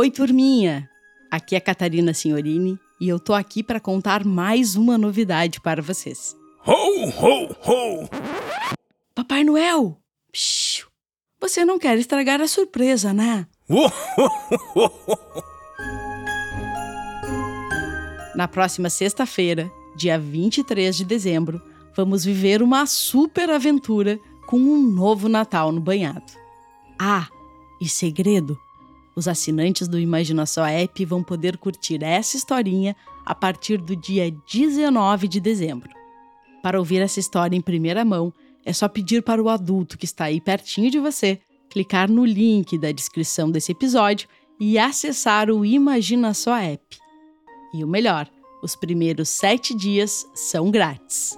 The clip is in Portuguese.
Oi, turminha! Aqui é Catarina Signorini e eu tô aqui para contar mais uma novidade para vocês. Ho, ho, ho! Papai Noel! Psh, você não quer estragar a surpresa, né? Na próxima sexta-feira, dia 23 de dezembro, vamos viver uma super aventura com um novo Natal no banhado. Ah, e segredo! Os assinantes do Imaginação App vão poder curtir essa historinha a partir do dia 19 de dezembro. Para ouvir essa história em primeira mão, é só pedir para o adulto que está aí pertinho de você clicar no link da descrição desse episódio e acessar o Imagina Só App. E o melhor, os primeiros sete dias são grátis.